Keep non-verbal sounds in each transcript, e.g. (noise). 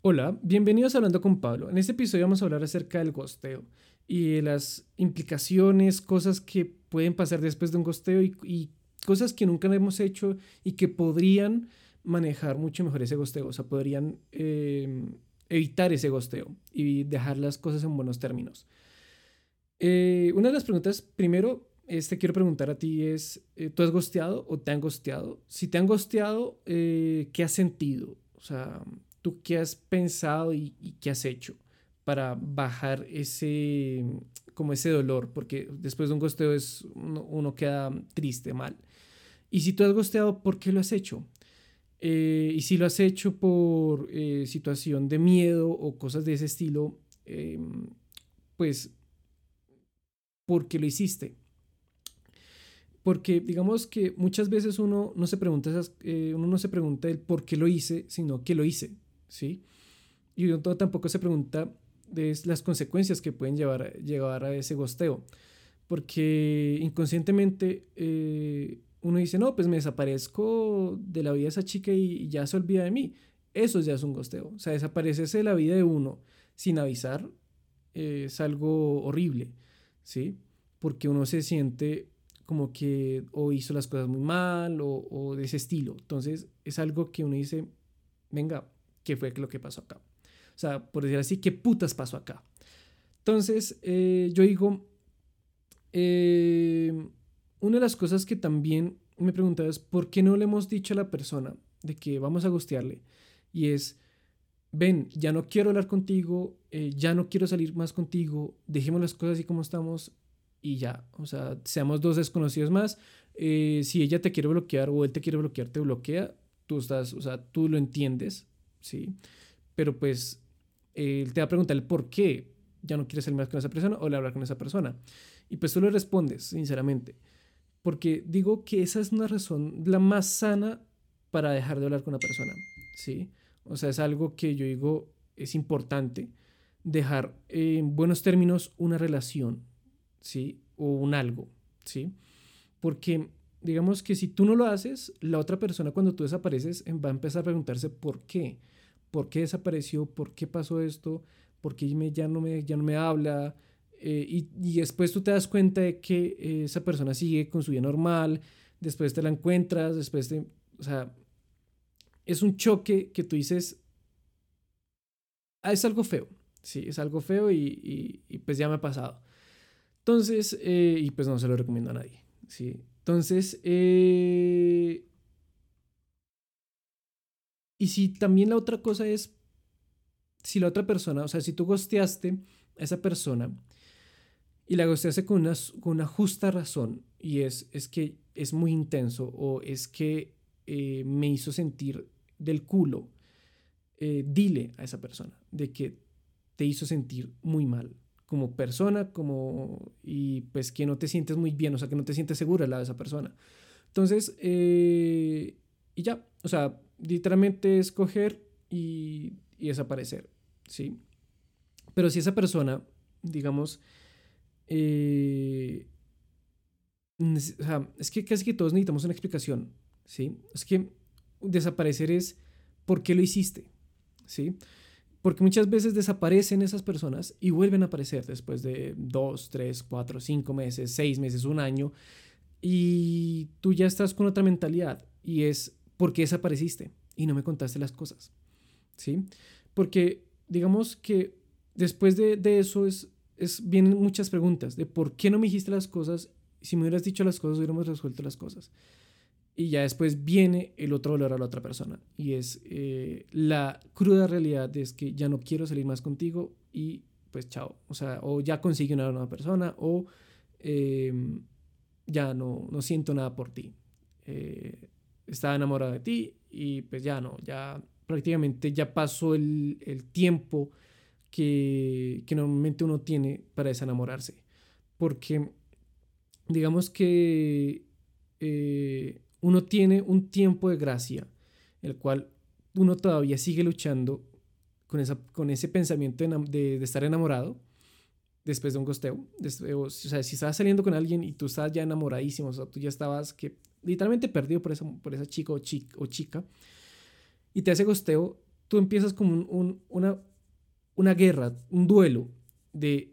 Hola, bienvenidos a Hablando con Pablo. En este episodio vamos a hablar acerca del gosteo y de las implicaciones, cosas que pueden pasar después de un gosteo y, cosas que nunca hemos hecho y que podrían manejar mucho mejor ese gosteo, o sea, podrían em, evitar ese gosteo y dejar las cosas en buenos términos. Eh, una de las preguntas, primero, este quiero preguntar a ti es, eh, ¿tú has gosteado o te han gosteado? Si te han gosteado, eh, ¿qué has sentido? O sea, ¿Tú qué has pensado y, qué has hecho para bajar ese, como ese dolor? Porque después de un gosteo es, uno, queda triste, mal. Y si tú has gosteado, ¿por qué lo has hecho? Eh, y si lo has hecho por eh, situación de miedo o cosas de ese estilo, em, pues, ¿por qué lo hiciste? Porque digamos que muchas veces uno no se pregunta, eh, uno no se pregunta el por qué lo hice, sino qué lo hice. ¿Sí? Y uno tampoco se pregunta de las consecuencias que pueden llevar, llevar a ese gosteo, porque inconscientemente eh, uno dice, no, pues me desaparezco de la vida de esa chica y, ya se olvida de mí. Eso ya es un gosteo, o sea, desaparecerse de la vida de uno sin avisar eh, es algo horrible, ¿sí? Porque uno se siente como que o hizo las cosas muy mal o, o de ese estilo. Entonces es algo que uno dice, venga, qué fue lo que pasó acá. O sea, por decir así, qué putas pasó acá. Entonces, eh, yo digo, eh, una de las cosas que también me preguntaba es, ¿por qué no le hemos dicho a la persona de que vamos a gustearle? Y es, ven, ya no quiero hablar contigo, eh, ya no quiero salir más contigo, dejemos las cosas así como estamos y ya, o sea, seamos dos desconocidos más. si ella te quiere bloquear o él te quiere bloquear, te bloquea, tú estás, o sea, tú lo entiendes, ¿sí? Pero pues él te va a preguntar el por qué ya no quieres salir más con esa persona o le hablar con esa persona. Y pues tú le respondes, sinceramente. Porque digo que esa es una razón la más sana para dejar de hablar con una persona, ¿sí? O sea, es algo que yo digo es importante dejar en buenos términos una relación, ¿sí? O un algo, ¿sí? Porque digamos que si tú no lo haces, la otra persona cuando tú desapareces em, va a empezar a preguntarse por qué. ¿Por qué desapareció? ¿Por qué pasó esto? ¿Por qué ya, no me, ya no me habla? Eh, y, después tú te das cuenta de que eh, esa persona sigue con su vida normal, después te la encuentras, después te... O sea, es un choque que tú dices, ah, es algo feo, sí, es algo feo y, pues ya me ha pasado. Entonces, eh, y pues no se lo recomiendo a nadie, sí. Entonces, eh, y si también la otra cosa es, si la otra persona, o sea, si tú gosteaste a esa persona y la gosteaste con una, con una justa razón y es, es que es muy intenso o es que eh, me hizo sentir del culo, eh, dile a esa persona de que te hizo sentir muy mal como persona, como y pues que no te sientes muy bien, o sea, que no te sientes segura al lado de esa persona. Entonces, eh, y ya, o sea, literalmente escoger y, y desaparecer, ¿sí? Pero si esa persona, digamos, eh, o sea, es que casi que todos necesitamos una explicación, ¿sí? Es que desaparecer es ¿por qué lo hiciste? ¿Sí? Porque muchas veces desaparecen esas personas y vuelven a aparecer después de dos, tres, cuatro, cinco meses, seis meses, un año. Y tú ya estás con otra mentalidad y es ¿por qué desapareciste? Y no me contaste las cosas. ¿Sí? Porque digamos que después de, eso es, es, vienen muchas preguntas de por qué no me dijiste las cosas. Si me hubieras dicho las cosas, hubiéramos resuelto las cosas y ya después viene el otro dolor a la otra persona. Y es eh, la cruda realidad es que ya no quiero salir más contigo y pues chao. O sea, o ya consigue una nueva persona o em, ya no, no siento nada por ti. Eh, estaba enamorado de ti y pues ya no, ya prácticamente ya pasó el, el tiempo que, que normalmente uno tiene para desenamorarse. Porque digamos que eh, uno tiene un tiempo de gracia, el cual uno todavía sigue luchando con, esa, con ese pensamiento de, estar enamorado después de un costeo. o sea, si estabas saliendo con alguien y tú estabas ya enamoradísimo, o sea, tú ya estabas que literalmente perdido por esa, por esa chica o, chica y te hace costeo, tú empiezas como un, una, una guerra, un duelo de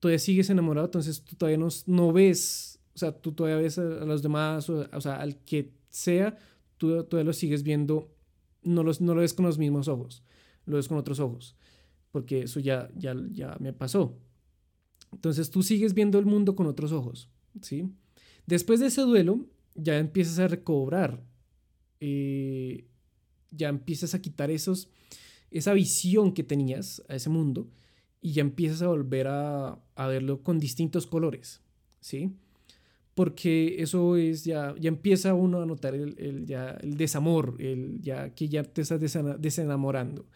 todavía sigues enamorado, entonces tú todavía no, no ves, sea, tú todavía ves a, los demás, o, sea, al que sea, tú todavía lo sigues viendo, no, los, no lo ves con los mismos ojos, lo ves con otros ojos, porque eso ya, ya, ya me pasó. Entonces tú sigues viendo el mundo con otros ojos, ¿sí? Después de ese duelo, ya empiezas a recobrar, eh, ya empiezas a quitar esos, esa visión que tenías a ese mundo y ya empiezas a volver a, a verlo con distintos colores, ¿sí? Porque eso es ya, ya empieza uno a notar el, el, ya, el desamor, el, ya que ya te estás desenamorando.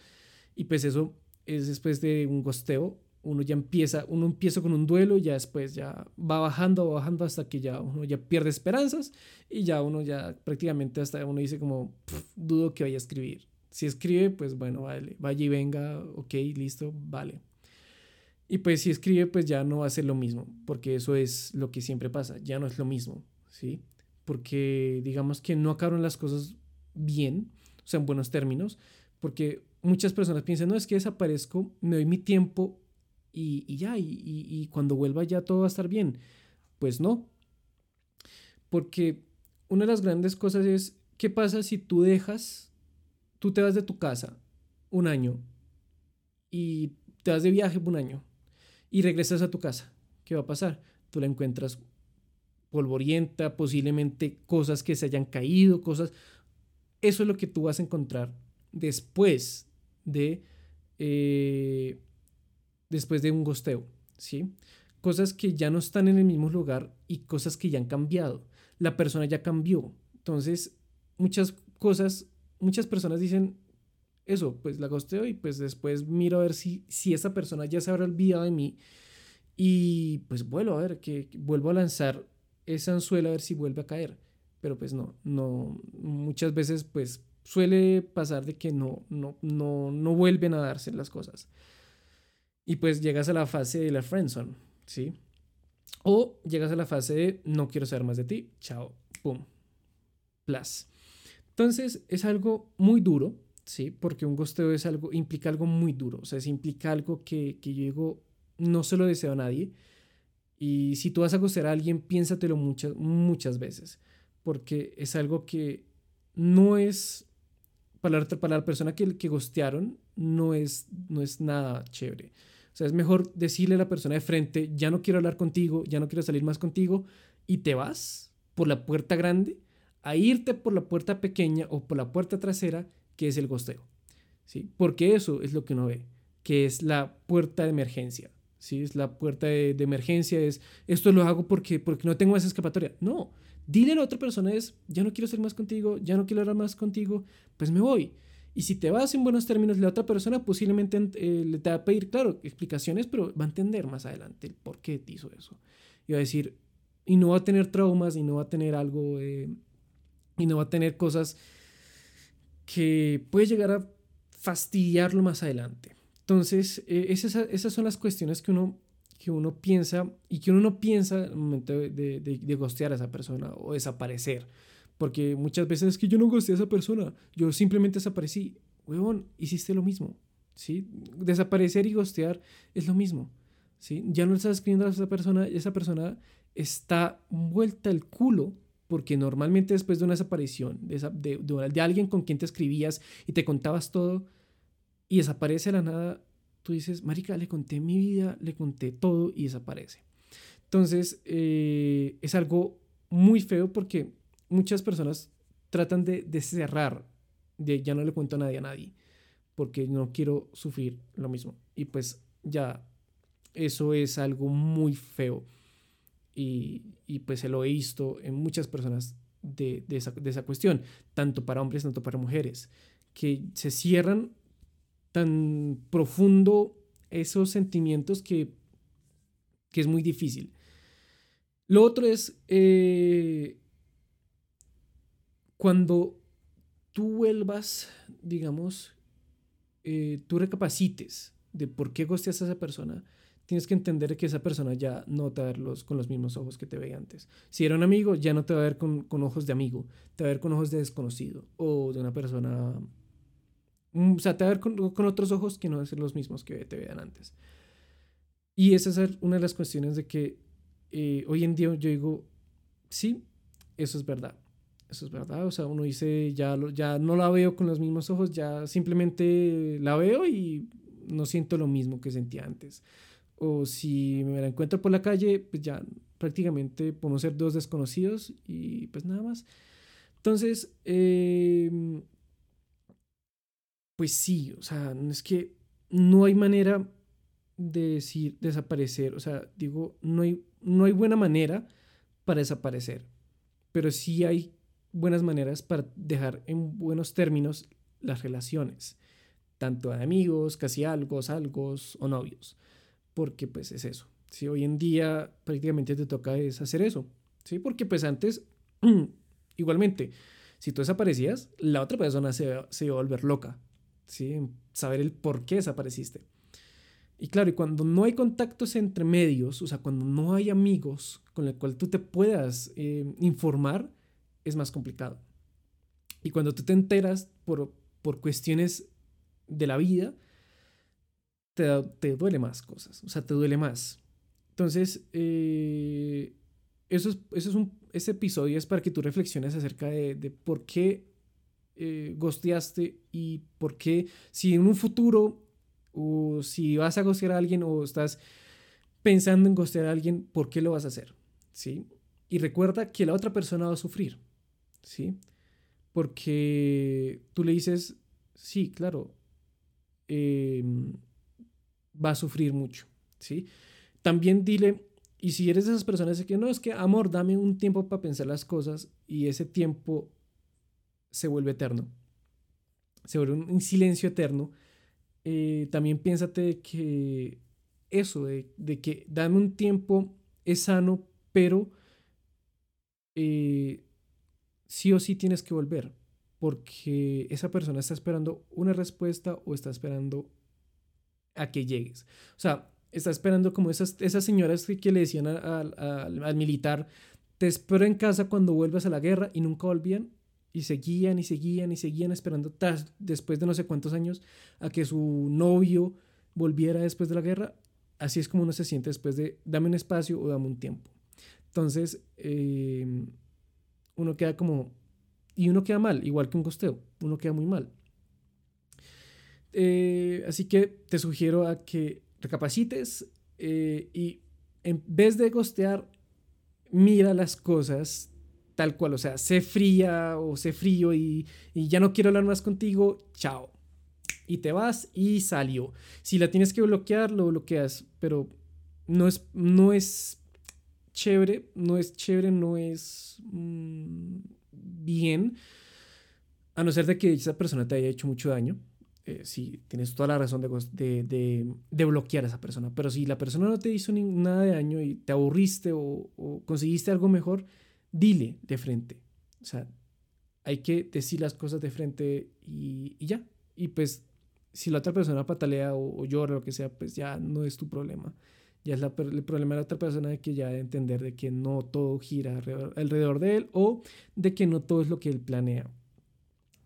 Y pues eso es después de un gosteo, uno ya empieza, uno empieza con un duelo, ya después ya va bajando, va bajando hasta que ya uno ya pierde esperanzas y ya uno ya prácticamente hasta uno dice como, dudo que vaya a escribir. Si escribe, pues bueno, vale, vaya y venga, ok, listo, vale. Y pues si escribe, pues ya no va a ser lo mismo, porque eso es lo que siempre pasa, ya no es lo mismo, ¿sí? Porque digamos que no acabaron las cosas bien, o sea, en buenos términos, porque muchas personas piensan, no, es que desaparezco, me doy mi tiempo y, y ya, y, y, cuando vuelva ya todo va a estar bien. Pues no, porque una de las grandes cosas es, ¿qué pasa si tú dejas, tú te vas de tu casa un año y te vas de viaje un año? Y regresas a tu casa. ¿Qué va a pasar? Tú la encuentras polvorienta, posiblemente cosas que se hayan caído, cosas... Eso es lo que tú vas a encontrar después de... Eh, después de un gosteo, ¿sí? Cosas que ya no están en el mismo lugar y cosas que ya han cambiado. La persona ya cambió. Entonces, muchas cosas, muchas personas dicen, eso, pues la gosteo y pues después miro a ver si, si esa persona ya se habrá olvidado de mí y pues vuelvo a ver, que vuelvo a lanzar esa anzuela a ver si vuelve a caer. Pero pues no, no, muchas veces pues suele pasar de que no, no, no, no vuelven a darse las cosas. Y pues llegas a la fase de la friendzone, ¿sí? O llegas a la fase de no quiero saber más de ti, chao, pum, plus. Entonces es algo muy duro, ¿sí? Porque un gosteo es algo, implica algo muy duro, o sea, es implica algo que, que yo digo, no se lo deseo a nadie. Y si tú vas a gostear a alguien, piénsatelo muchas, muchas veces, porque es algo que no es, para la, para la persona que, que gostearon, no es, no es nada chévere. O sea, es mejor decirle a la persona de frente, ya no quiero hablar contigo, ya no quiero salir más contigo, y te vas por la puerta grande a irte por la puerta pequeña o por la puerta trasera que es el gosteo. ¿sí? Porque eso es lo que uno ve, que es la puerta de emergencia. ¿sí? Es la puerta de, emergencia, es esto lo hago porque, porque no tengo más escapatoria. No, dile a la otra persona es, ya no quiero ser más contigo, ya no quiero hablar más contigo, pues me voy. Y si te vas en buenos términos, la otra persona posiblemente eh, le te va a pedir, claro, explicaciones, pero va a entender más adelante el por qué te hizo eso. Y va a decir, y no va a tener traumas, y no va a tener algo, eh, y no va a tener cosas que puede llegar a fastidiarlo más adelante. Entonces, eh, esas, esas, son las cuestiones que uno, que uno piensa y que uno no piensa en el momento de, de, de, gostear a esa persona o desaparecer. Porque muchas veces es que yo no gosteé a esa persona, yo simplemente desaparecí. Huevón, hiciste lo mismo. ¿sí? Desaparecer y gostear es lo mismo. ¿sí? Ya no estás escribiendo a esa persona, esa persona está vuelta el culo porque normalmente después de una desaparición, de, alguien con quien te escribías y te contabas todo, y desaparece de la nada, tú dices, Marica, le conté mi vida, le conté todo y desaparece. Entonces, eh, es algo muy feo porque muchas personas tratan de, de, cerrar, de ya no le cuento a nadie a nadie, porque no quiero sufrir lo mismo. Y pues ya, eso es algo muy feo y, y pues se lo he visto en muchas personas de, de, esa, de, esa, cuestión, tanto para hombres, tanto para mujeres, que se cierran tan profundo esos sentimientos que, que es muy difícil. Lo otro es eh, cuando tú vuelvas, digamos, eh, tú recapacites de por qué gosteas a esa persona, tienes que entender que esa persona ya no te va a ver con los mismos ojos que te veía antes. Si era un amigo, ya no te va a ver con, con, ojos de amigo, te va a ver con ojos de desconocido o de una persona o sea, te va a ver con, otros ojos que no van a ser los mismos que te vean antes. Y esa es una de las cuestiones de que eh, hoy en día yo digo, sí, eso es verdad. Eso es verdad. O sea, uno dice, ya, ya no la veo con los mismos ojos, ya simplemente la veo y no siento lo mismo que sentía antes. O si me la encuentro por la calle, pues ya prácticamente podemos ser dos desconocidos y pues nada más. Entonces, em, pues sí, o sea, es que no hay manera de decir desaparecer, o sea, digo, no hay, no hay buena manera para desaparecer, pero sí hay buenas maneras para dejar en buenos términos las relaciones, tanto de amigos, casi algo, algo o novios, porque pues es eso. Si hoy en día prácticamente te toca es hacer eso, ¿sí? Porque pues antes, (clears throat) igualmente, si tú desaparecías, la otra persona se, se iba a volver loca, ¿sí? Saber el por qué desapareciste. Y claro, y cuando no hay contactos entre medios, o sea, cuando no hay amigos con el cual tú te puedas eh, informar, es más complicado. Y cuando tú te enteras por, por cuestiones de la vida, te, te duele más cosas, o sea, te duele más. Entonces, eh, eso es, eso es un, episodio es para que tú reflexiones acerca de, por qué eh, gosteaste y por qué, si en un futuro o si vas a gostear a alguien o estás pensando en gostear a alguien, ¿por qué lo vas a hacer? ¿Sí? Y recuerda que la otra persona va a sufrir, ¿sí? Porque tú le dices, sí, claro, em, va a sufrir mucho, ¿sí? también dile, y si eres de esas personas que no, es que amor, dame un tiempo para pensar las cosas y ese tiempo se vuelve eterno, se vuelve un, silencio eterno, eh, también piénsate que eso, de, que dame un tiempo es sano, pero eh, sí o sí tienes que volver, porque esa persona está esperando una respuesta o está esperando a que llegues. O sea, está esperando como esas, esas señoras que, le decían al militar, te espero en casa cuando vuelvas a la guerra y nunca volvían y seguían y seguían y seguían esperando después de no sé cuántos años a que su novio volviera después de la guerra. Así es como uno se siente después de dame un espacio o dame un tiempo. Entonces, em, uno queda como... Y uno queda mal, igual que un costeo, uno queda muy mal. Eh, así que te sugiero a que recapacites eh, y en vez de gostear, mira las cosas tal cual, o sea, sé fría o sé frío y, ya no quiero hablar más contigo, chao. Y te vas y salió. Si la tienes que bloquear, lo bloqueas, pero no es, no es chévere, no es chévere, no es mm, bien, a no ser de que esa persona te haya hecho mucho daño. Eh, sí, tienes toda la razón de, bloquear a esa persona. Pero si la persona no te hizo nada de daño y te aburriste o, conseguiste algo mejor, dile de frente. O sea, hay que decir las cosas de frente y, ya. Y pues, si la otra persona patalea o, llora o lo que sea, pues ya no es tu problema. Ya es el problema de la otra persona de que ya de entender de que no todo gira alrededor de él o de que no todo es lo que él planea.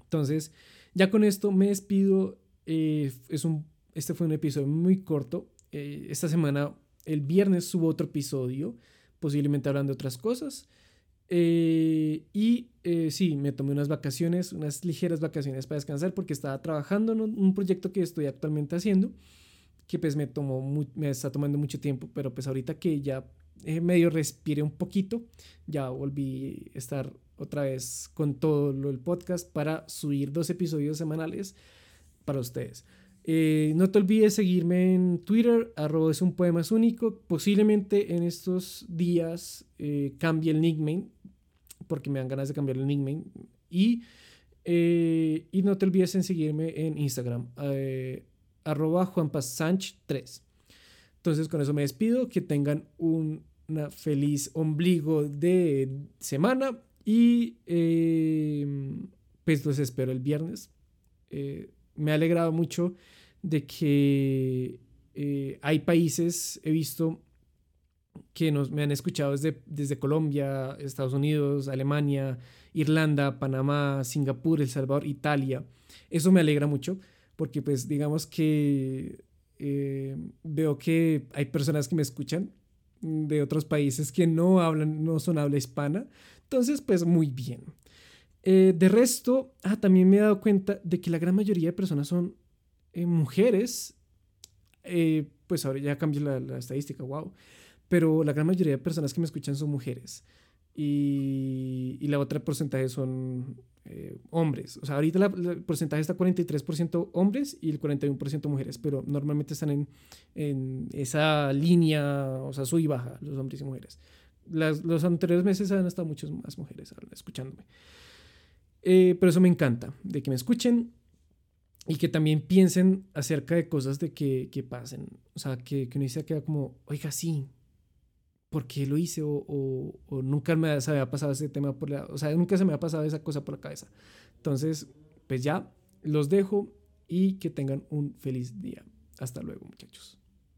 Entonces, ya con esto me despido. Eh, es un, este fue un episodio muy corto. Eh, esta semana, el viernes, subo otro episodio, posiblemente hablando de otras cosas. Eh, y sí, me tomé unas vacaciones, unas ligeras vacaciones para descansar porque estaba trabajando en un, proyecto que estoy actualmente haciendo, que pues me, tomó me está tomando mucho tiempo, pero pues ahorita que ya medio respire un poquito, ya volví a estar otra vez con todo lo del podcast para subir dos episodios semanales para ustedes. Eh, no te olvides seguirme en Twitter, arroba es un poema único. Posiblemente en estos días eh, cambie el nickname, porque me dan ganas de cambiar el nickname. Y, eh, y no te olvides en seguirme en Instagram, arroba 3 Entonces con eso me despido, que tengan un una feliz ombligo de semana y em, pues los espero el viernes. Eh, me ha alegrado mucho de que eh, hay países, he visto que nos, me han escuchado desde, desde Colombia, Estados Unidos, Alemania, Irlanda, Panamá, Singapur, El Salvador, Italia. Eso me alegra mucho porque pues digamos que eh, veo que hay personas que me escuchan de otros países que no hablan, no son habla hispana, entonces pues muy bien. Eh, de resto, ah, también me he dado cuenta de que la gran mayoría de personas son eh, mujeres, pues ahora ya cambió la, la estadística, wow, pero la gran mayoría de personas que me escuchan son mujeres y, la otra porcentaje son eh, hombres. O sea, ahorita el porcentaje está 43% hombres y el 41% mujeres, pero normalmente están en, en, esa línea, o sea, sub y baja, los hombres y mujeres. Las, los anteriores meses han estado muchas más mujeres escuchándome. Eh, pero eso me encanta, de que me escuchen y que también piensen acerca de cosas de que, que pasen. O sea, que, que uno se queda como, oiga, sí, por qué lo hice o, nunca me se había pasado ese tema por la, o sea, nunca se me ha pasado esa cosa por la cabeza. Entonces, pues ya los dejo y que tengan un feliz día. Hasta luego, muchachos.